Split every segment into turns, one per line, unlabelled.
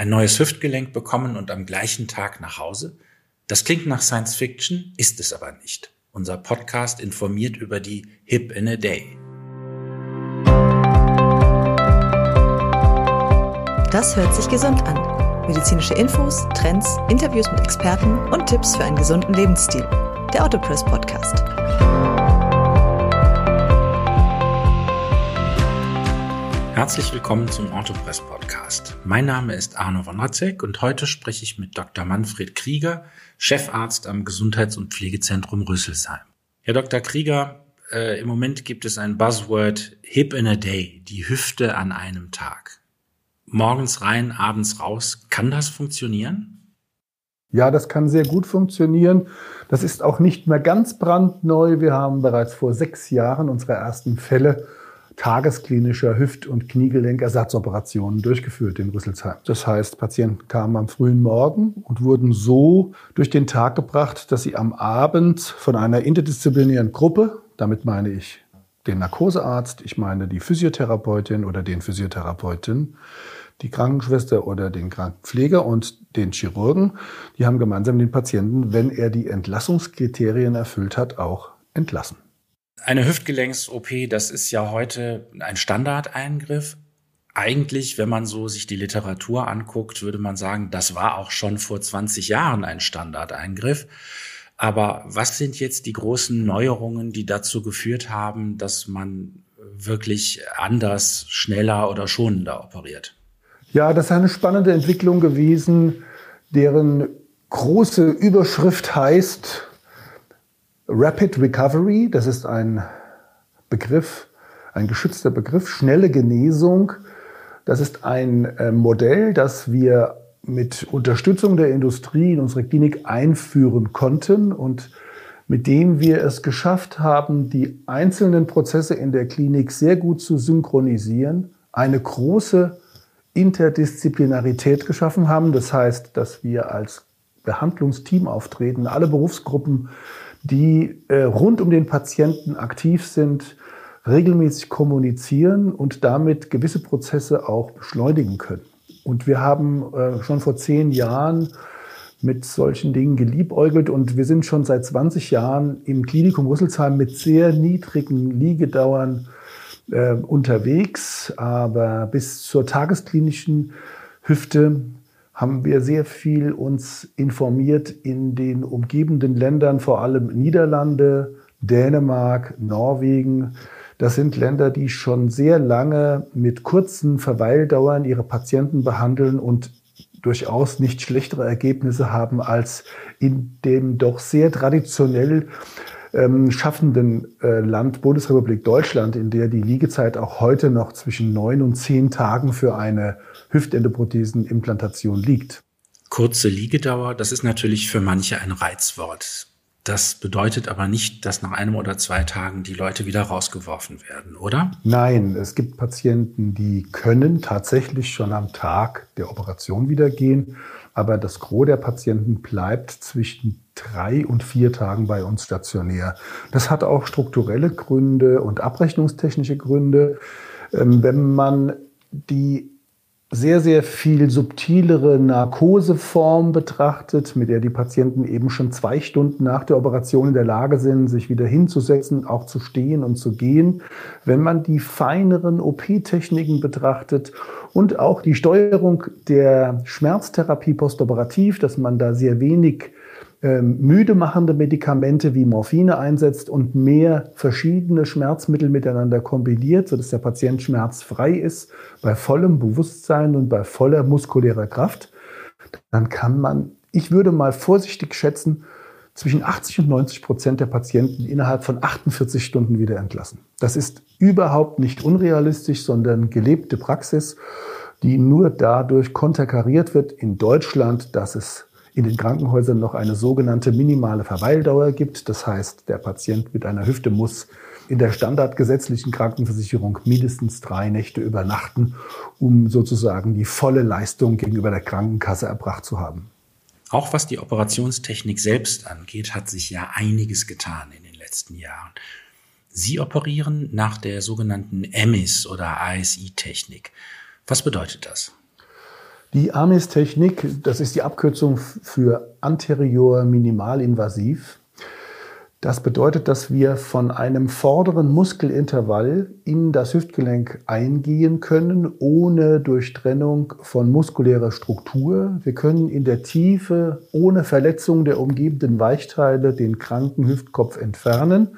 ein neues Hüftgelenk bekommen und am gleichen Tag nach Hause? Das klingt nach Science Fiction, ist es aber nicht. Unser Podcast informiert über die Hip in a Day.
Das hört sich gesund an. Medizinische Infos, Trends, Interviews mit Experten und Tipps für einen gesunden Lebensstil. Der Autopress Podcast.
Herzlich willkommen zum Autopress Podcast. Mein Name ist Arno von Ratzek und heute spreche ich mit Dr. Manfred Krieger, Chefarzt am Gesundheits- und Pflegezentrum Rüsselsheim. Herr Dr. Krieger, äh, im Moment gibt es ein Buzzword Hip in a Day, die Hüfte an einem Tag. Morgens rein, abends raus. Kann das funktionieren?
Ja, das kann sehr gut funktionieren. Das ist auch nicht mehr ganz brandneu. Wir haben bereits vor sechs Jahren unsere ersten Fälle tagesklinischer Hüft- und Kniegelenkersatzoperationen durchgeführt in Rüsselsheim. Das heißt, Patienten kamen am frühen Morgen und wurden so durch den Tag gebracht, dass sie am Abend von einer interdisziplinären Gruppe, damit meine ich den Narkosearzt, ich meine die Physiotherapeutin oder den Physiotherapeuten, die Krankenschwester oder den Krankenpfleger und den Chirurgen, die haben gemeinsam den Patienten, wenn er die Entlassungskriterien erfüllt hat, auch entlassen.
Eine Hüftgelenks-OP, das ist ja heute ein Standardeingriff. Eigentlich, wenn man so sich die Literatur anguckt, würde man sagen, das war auch schon vor 20 Jahren ein Standardeingriff. Aber was sind jetzt die großen Neuerungen, die dazu geführt haben, dass man wirklich anders, schneller oder schonender operiert?
Ja, das ist eine spannende Entwicklung gewesen, deren große Überschrift heißt, Rapid Recovery, das ist ein Begriff, ein geschützter Begriff, schnelle Genesung. Das ist ein äh, Modell, das wir mit Unterstützung der Industrie in unsere Klinik einführen konnten und mit dem wir es geschafft haben, die einzelnen Prozesse in der Klinik sehr gut zu synchronisieren, eine große Interdisziplinarität geschaffen haben. Das heißt, dass wir als Behandlungsteam auftreten, alle Berufsgruppen die äh, rund um den Patienten aktiv sind, regelmäßig kommunizieren und damit gewisse Prozesse auch beschleunigen können. Und wir haben äh, schon vor zehn Jahren mit solchen Dingen geliebäugelt und wir sind schon seit 20 Jahren im Klinikum Rüsselsheim mit sehr niedrigen Liegedauern äh, unterwegs, aber bis zur tagesklinischen Hüfte haben wir sehr viel uns informiert in den umgebenden Ländern, vor allem Niederlande, Dänemark, Norwegen. Das sind Länder, die schon sehr lange mit kurzen Verweildauern ihre Patienten behandeln und durchaus nicht schlechtere Ergebnisse haben als in dem doch sehr traditionell ähm, schaffenden äh, Land Bundesrepublik Deutschland, in der die Liegezeit auch heute noch zwischen neun und zehn Tagen für eine Hüftendoprothesenimplantation liegt.
Kurze Liegedauer, das ist natürlich für manche ein Reizwort. Das bedeutet aber nicht, dass nach einem oder zwei Tagen die Leute wieder rausgeworfen werden, oder?
Nein, es gibt Patienten, die können tatsächlich schon am Tag der Operation wieder gehen, aber das Gros der Patienten bleibt zwischen drei und vier Tagen bei uns stationär. Das hat auch strukturelle Gründe und abrechnungstechnische Gründe. Ähm, wenn man die sehr, sehr viel subtilere Narkoseform betrachtet, mit der die Patienten eben schon zwei Stunden nach der Operation in der Lage sind, sich wieder hinzusetzen, auch zu stehen und zu gehen. Wenn man die feineren OP-Techniken betrachtet und auch die Steuerung der Schmerztherapie postoperativ, dass man da sehr wenig müde machende Medikamente wie Morphine einsetzt und mehr verschiedene Schmerzmittel miteinander kombiniert, sodass der Patient schmerzfrei ist, bei vollem Bewusstsein und bei voller muskulärer Kraft, dann kann man, ich würde mal vorsichtig schätzen, zwischen 80 und 90 Prozent der Patienten innerhalb von 48 Stunden wieder entlassen. Das ist überhaupt nicht unrealistisch, sondern gelebte Praxis, die nur dadurch konterkariert wird in Deutschland, dass es in den Krankenhäusern noch eine sogenannte minimale Verweildauer gibt. Das heißt, der Patient mit einer Hüfte muss in der standardgesetzlichen Krankenversicherung mindestens drei Nächte übernachten, um sozusagen die volle Leistung gegenüber der Krankenkasse erbracht zu haben.
Auch was die Operationstechnik selbst angeht, hat sich ja einiges getan in den letzten Jahren. Sie operieren nach der sogenannten EMIS oder ASI-Technik. Was bedeutet das?
Die AMIS-Technik, das ist die Abkürzung für anterior minimalinvasiv. Das bedeutet, dass wir von einem vorderen Muskelintervall in das Hüftgelenk eingehen können, ohne Durchtrennung von muskulärer Struktur. Wir können in der Tiefe, ohne Verletzung der umgebenden Weichteile, den kranken Hüftkopf entfernen.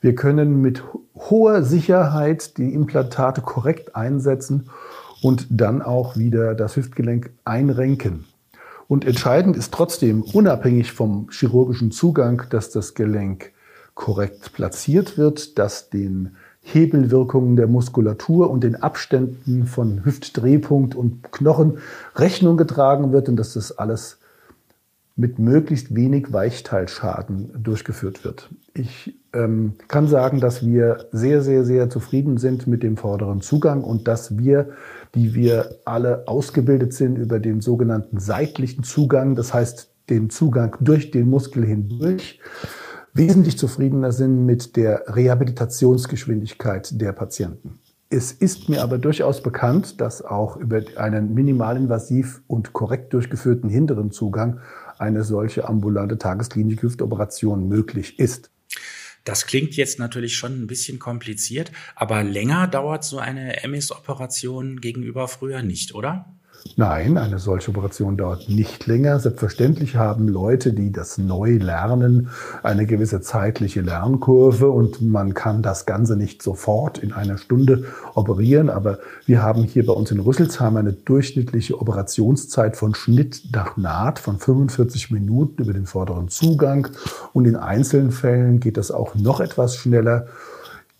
Wir können mit hoher Sicherheit die Implantate korrekt einsetzen und dann auch wieder das Hüftgelenk einrenken. Und entscheidend ist trotzdem, unabhängig vom chirurgischen Zugang, dass das Gelenk korrekt platziert wird, dass den Hebelwirkungen der Muskulatur und den Abständen von Hüftdrehpunkt und Knochen Rechnung getragen wird und dass das alles mit möglichst wenig Weichteilschaden durchgeführt wird. Ich ähm, kann sagen, dass wir sehr, sehr, sehr zufrieden sind mit dem vorderen Zugang und dass wir die wir alle ausgebildet sind über den sogenannten seitlichen Zugang, das heißt den Zugang durch den Muskel hindurch, wesentlich zufriedener sind mit der Rehabilitationsgeschwindigkeit der Patienten. Es ist mir aber durchaus bekannt, dass auch über einen minimalinvasiv und korrekt durchgeführten hinteren Zugang eine solche ambulante Tagesklinik-Hüftoperation möglich ist.
Das klingt jetzt natürlich schon ein bisschen kompliziert, aber länger dauert so eine MS-Operation gegenüber früher nicht, oder?
Nein, eine solche Operation dauert nicht länger. Selbstverständlich haben Leute, die das neu lernen, eine gewisse zeitliche Lernkurve und man kann das Ganze nicht sofort in einer Stunde operieren. Aber wir haben hier bei uns in Rüsselsheim eine durchschnittliche Operationszeit von Schnitt nach Naht von 45 Minuten über den vorderen Zugang. Und in einzelnen Fällen geht das auch noch etwas schneller.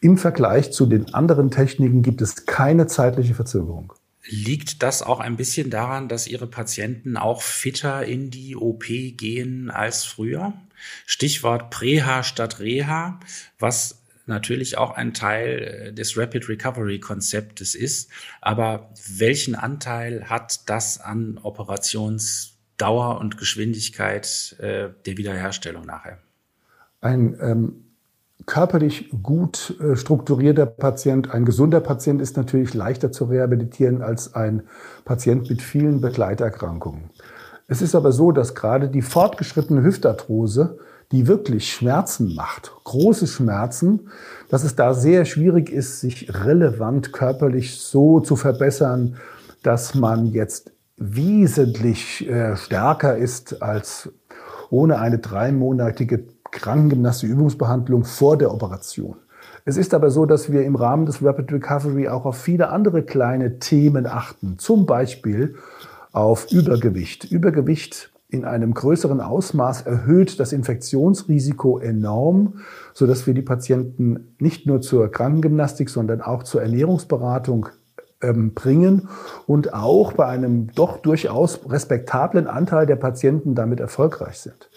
Im Vergleich zu den anderen Techniken gibt es keine zeitliche Verzögerung.
Liegt das auch ein bisschen daran, dass Ihre Patienten auch fitter in die OP gehen als früher? Stichwort Präha statt Reha, was natürlich auch ein Teil äh, des Rapid Recovery Konzeptes ist. Aber welchen Anteil hat das an Operationsdauer und Geschwindigkeit äh, der Wiederherstellung nachher?
Ein ähm, körperlich gut äh, strukturierter Patient, ein gesunder Patient ist natürlich leichter zu rehabilitieren als ein Patient mit vielen Begleiterkrankungen. Es ist aber so, dass gerade die fortgeschrittene Hüftarthrose, die wirklich Schmerzen macht, große Schmerzen, dass es da sehr schwierig ist, sich relevant körperlich so zu verbessern, dass man jetzt wesentlich äh, stärker ist als ohne eine dreimonatige Krankengymnastik Übungsbehandlung vor der Operation. Es ist aber so, dass wir im Rahmen des Rapid Recovery auch auf viele andere kleine Themen achten. Zum Beispiel auf Übergewicht. Übergewicht in einem größeren Ausmaß erhöht das Infektionsrisiko enorm, so dass wir die Patienten nicht nur zur Krankengymnastik, sondern auch zur Ernährungsberatung ähm, bringen und auch bei einem doch durchaus respektablen Anteil der Patienten damit erfolgreich sind.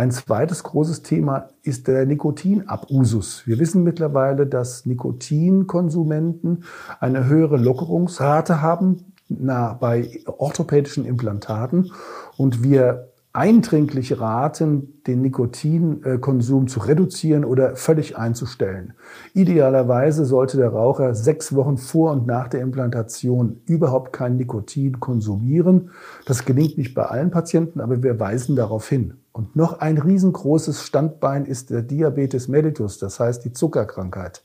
Ein zweites großes Thema ist der Nikotinabusus. Wir wissen mittlerweile, dass Nikotinkonsumenten eine höhere Lockerungsrate haben na, bei orthopädischen Implantaten und wir eindringlich raten, den Nikotinkonsum zu reduzieren oder völlig einzustellen. Idealerweise sollte der Raucher sechs Wochen vor und nach der Implantation überhaupt kein Nikotin konsumieren. Das gelingt nicht bei allen Patienten, aber wir weisen darauf hin. Und noch ein riesengroßes Standbein ist der Diabetes mellitus, das heißt die Zuckerkrankheit.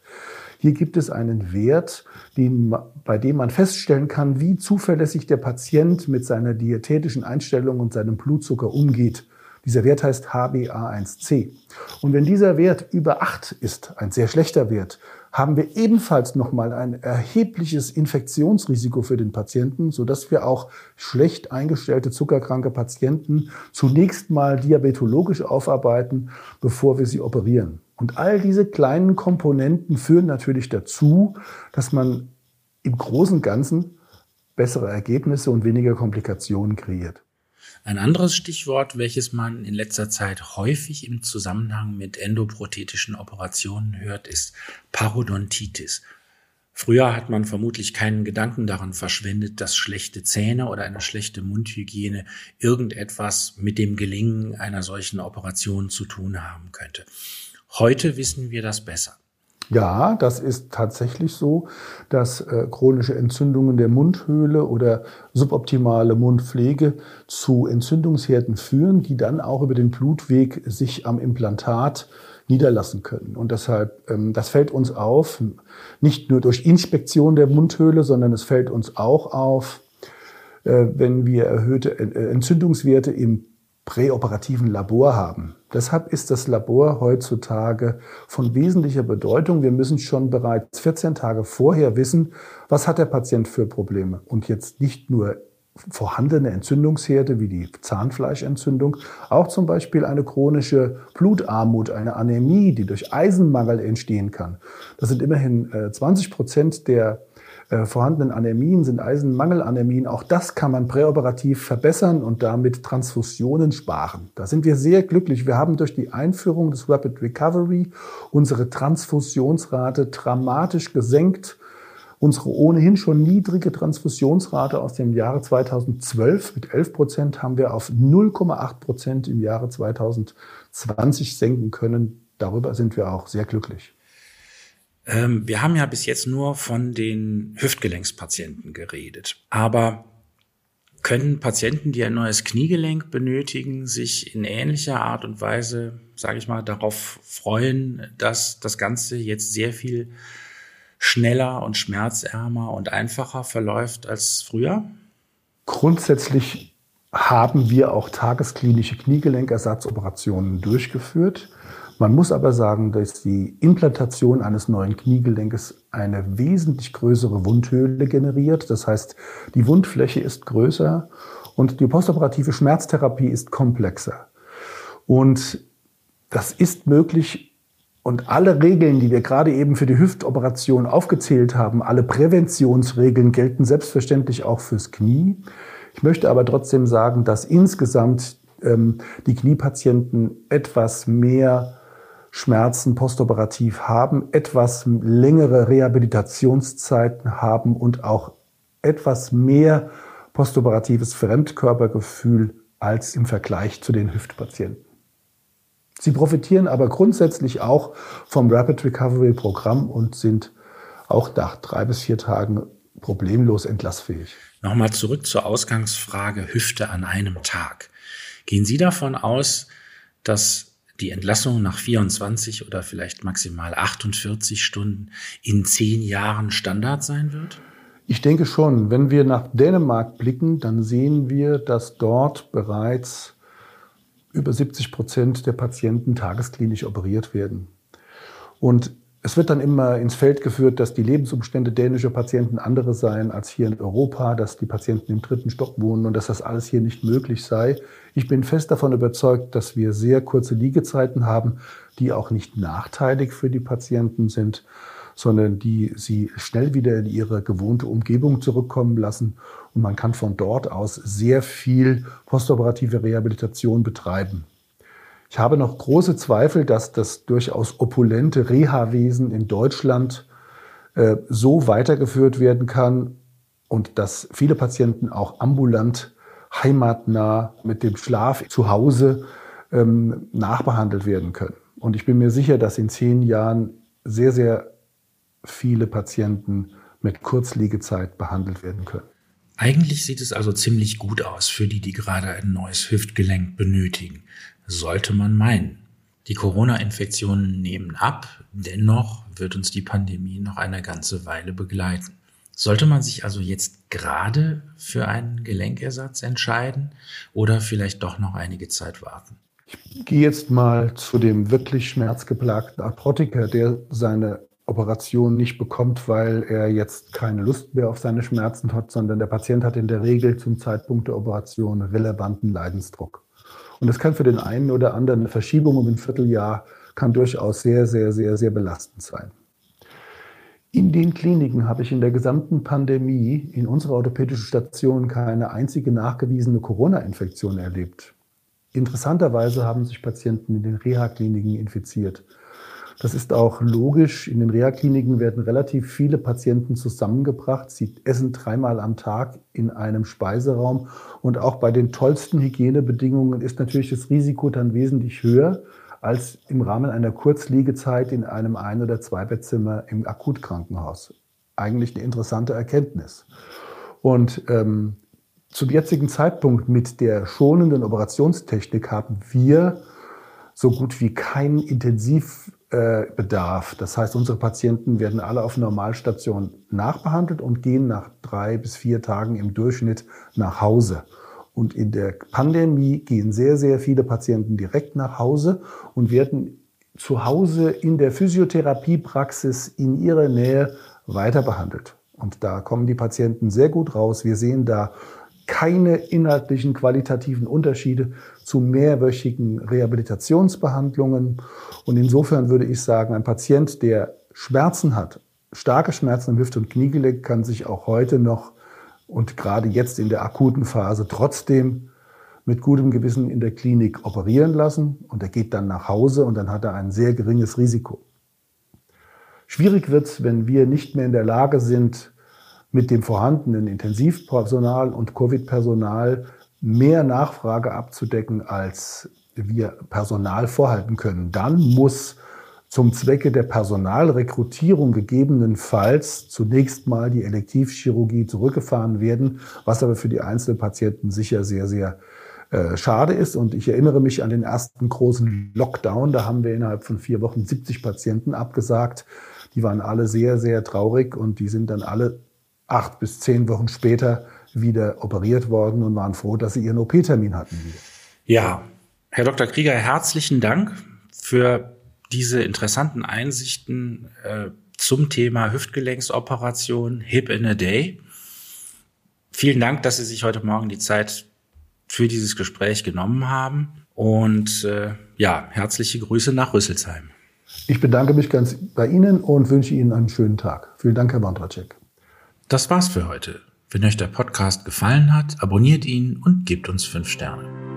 Hier gibt es einen Wert, den, bei dem man feststellen kann, wie zuverlässig der Patient mit seiner diätetischen Einstellung und seinem Blutzucker umgeht. Dieser Wert heißt HbA1c. Und wenn dieser Wert über 8 ist, ein sehr schlechter Wert, haben wir ebenfalls nochmal ein erhebliches Infektionsrisiko für den Patienten, sodass wir auch schlecht eingestellte zuckerkranke Patienten zunächst mal diabetologisch aufarbeiten, bevor wir sie operieren. Und all diese kleinen Komponenten führen natürlich dazu, dass man im Großen und Ganzen bessere Ergebnisse und weniger Komplikationen kreiert.
Ein anderes Stichwort, welches man in letzter Zeit häufig im Zusammenhang mit endoprothetischen Operationen hört, ist Parodontitis. Früher hat man vermutlich keinen Gedanken daran verschwendet, dass schlechte Zähne oder eine schlechte Mundhygiene irgendetwas mit dem Gelingen einer solchen Operation zu tun haben könnte. Heute wissen wir das besser.
Ja, das ist tatsächlich so, dass äh, chronische Entzündungen der Mundhöhle oder suboptimale Mundpflege zu Entzündungsherden führen, die dann auch über den Blutweg sich am Implantat niederlassen können. Und deshalb, ähm, das fällt uns auf, nicht nur durch Inspektion der Mundhöhle, sondern es fällt uns auch auf, äh, wenn wir erhöhte äh, Entzündungswerte im präoperativen Labor haben. Deshalb ist das Labor heutzutage von wesentlicher Bedeutung. Wir müssen schon bereits 14 Tage vorher wissen, was hat der Patient für Probleme. Und jetzt nicht nur vorhandene Entzündungsherde wie die Zahnfleischentzündung, auch zum Beispiel eine chronische Blutarmut, eine Anämie, die durch Eisenmangel entstehen kann. Das sind immerhin 20 äh, Prozent der äh, vorhandenen Anämien sind Eisenmangelanämien. Auch das kann man präoperativ verbessern und damit Transfusionen sparen. Da sind wir sehr glücklich. Wir haben durch die Einführung des Rapid Recovery unsere Transfusionsrate dramatisch gesenkt. Unsere ohnehin schon niedrige Transfusionsrate aus dem Jahre 2012 mit 11 Prozent haben wir auf 0,8 Prozent im Jahre 2020 senken können. Darüber sind wir auch sehr glücklich.
Ähm, wir haben ja bis jetzt nur von den Hüftgelenkspatienten geredet. Aber können Patienten, die ein neues Kniegelenk benötigen, sich in ähnlicher Art und Weise, sage ich mal, darauf freuen, dass das Ganze jetzt sehr viel schneller und schmerzärmer und einfacher verläuft als früher?
Grundsätzlich haben wir auch tagesklinische Kniegelenkersatzoperationen durchgeführt. Man muss aber sagen, dass die Implantation eines neuen Kniegelenkes eine wesentlich größere Wundhöhle generiert. Das heißt, die Wundfläche ist größer und die postoperative Schmerztherapie ist komplexer. Und das ist möglich. Und alle Regeln, die wir gerade eben für die Hüftoperation aufgezählt haben, alle Präventionsregeln gelten selbstverständlich auch fürs Knie. Ich möchte aber trotzdem sagen, dass insgesamt ähm, die Kniepatienten etwas mehr Schmerzen postoperativ haben, etwas längere Rehabilitationszeiten haben und auch etwas mehr postoperatives Fremdkörpergefühl als im Vergleich zu den Hüftpatienten. Sie profitieren aber grundsätzlich auch vom Rapid Recovery Programm und sind auch nach drei bis vier Tagen problemlos entlassfähig.
Nochmal zurück zur Ausgangsfrage Hüfte an einem Tag. Gehen Sie davon aus, dass die Entlassung nach 24 oder vielleicht maximal 48 Stunden in zehn Jahren Standard sein wird?
Ich denke schon. Wenn wir nach Dänemark blicken, dann sehen wir, dass dort bereits über 70 Prozent der Patienten tagesklinisch operiert werden. Und es wird dann immer ins Feld geführt, dass die Lebensumstände dänischer Patienten andere seien als hier in Europa, dass die Patienten im dritten Stock wohnen und dass das alles hier nicht möglich sei. Ich bin fest davon überzeugt, dass wir sehr kurze Liegezeiten haben, die auch nicht nachteilig für die Patienten sind, sondern die sie schnell wieder in ihre gewohnte Umgebung zurückkommen lassen. Und man kann von dort aus sehr viel postoperative Rehabilitation betreiben. Ich habe noch große Zweifel, dass das durchaus opulente Reha-Wesen in Deutschland äh, so weitergeführt werden kann und dass viele Patienten auch ambulant, heimatnah mit dem Schlaf zu Hause ähm, nachbehandelt werden können. Und ich bin mir sicher, dass in zehn Jahren sehr, sehr viele Patienten mit Kurzliegezeit behandelt werden können.
Eigentlich sieht es also ziemlich gut aus für die, die gerade ein neues Hüftgelenk benötigen sollte man meinen. Die Corona-Infektionen nehmen ab, dennoch wird uns die Pandemie noch eine ganze Weile begleiten. Sollte man sich also jetzt gerade für einen Gelenkersatz entscheiden oder vielleicht doch noch einige Zeit warten?
Ich gehe jetzt mal zu dem wirklich schmerzgeplagten Arthrotiker, der seine Operation nicht bekommt, weil er jetzt keine Lust mehr auf seine Schmerzen hat, sondern der Patient hat in der Regel zum Zeitpunkt der Operation relevanten Leidensdruck. Und das kann für den einen oder anderen eine Verschiebung um ein Vierteljahr kann durchaus sehr, sehr, sehr, sehr belastend sein. In den Kliniken habe ich in der gesamten Pandemie in unserer orthopädischen Station keine einzige nachgewiesene Corona-Infektion erlebt. Interessanterweise haben sich Patienten in den Reha-Kliniken infiziert. Das ist auch logisch. In den Reha-Kliniken werden relativ viele Patienten zusammengebracht. Sie essen dreimal am Tag in einem Speiseraum. Und auch bei den tollsten Hygienebedingungen ist natürlich das Risiko dann wesentlich höher. als im Rahmen einer Kurzliegezeit in einem Ein- oder Zweibettzimmer im Akutkrankenhaus. Eigentlich eine interessante Erkenntnis. Und ähm, zum jetzigen Zeitpunkt mit der schonenden Operationstechnik haben wir so gut wie keinen Intensivbedarf. Das heißt, unsere Patienten werden alle auf Normalstation nachbehandelt und gehen nach drei bis vier Tagen im Durchschnitt nach Hause. Und in der Pandemie gehen sehr, sehr viele Patienten direkt nach Hause und werden zu Hause in der Physiotherapiepraxis in ihrer Nähe weiter behandelt. Und da kommen die Patienten sehr gut raus. Wir sehen da keine inhaltlichen qualitativen Unterschiede zu mehrwöchigen Rehabilitationsbehandlungen. Und insofern würde ich sagen, ein Patient, der Schmerzen hat, starke Schmerzen im Hüft- und Kniegelenk, kann sich auch heute noch und gerade jetzt in der akuten Phase trotzdem mit gutem Gewissen in der Klinik operieren lassen und er geht dann nach Hause und dann hat er ein sehr geringes Risiko. Schwierig wird es, wenn wir nicht mehr in der Lage sind, mit dem vorhandenen Intensivpersonal und Covid-Personal mehr Nachfrage abzudecken, als wir Personal vorhalten können. Dann muss zum Zwecke der Personalrekrutierung gegebenenfalls zunächst mal die Elektivchirurgie zurückgefahren werden, was aber für die Einzelpatienten sicher sehr, sehr äh, schade ist. Und ich erinnere mich an den ersten großen Lockdown. Da haben wir innerhalb von vier Wochen 70 Patienten abgesagt. Die waren alle sehr, sehr traurig und die sind dann alle acht bis zehn Wochen später wieder operiert worden und waren froh, dass sie ihren OP-Termin hatten wieder.
Ja, Herr Dr. Krieger, herzlichen Dank für diese interessanten Einsichten äh, zum Thema Hüftgelenksoperation Hip in a Day. Vielen Dank, dass Sie sich heute Morgen die Zeit für dieses Gespräch genommen haben. Und äh, ja, herzliche Grüße nach Rüsselsheim.
Ich bedanke mich ganz bei Ihnen und wünsche Ihnen einen schönen Tag. Vielen Dank, Herr Bandracek.
Das war's für heute. Wenn euch der Podcast gefallen hat, abonniert ihn und gebt uns fünf Sterne.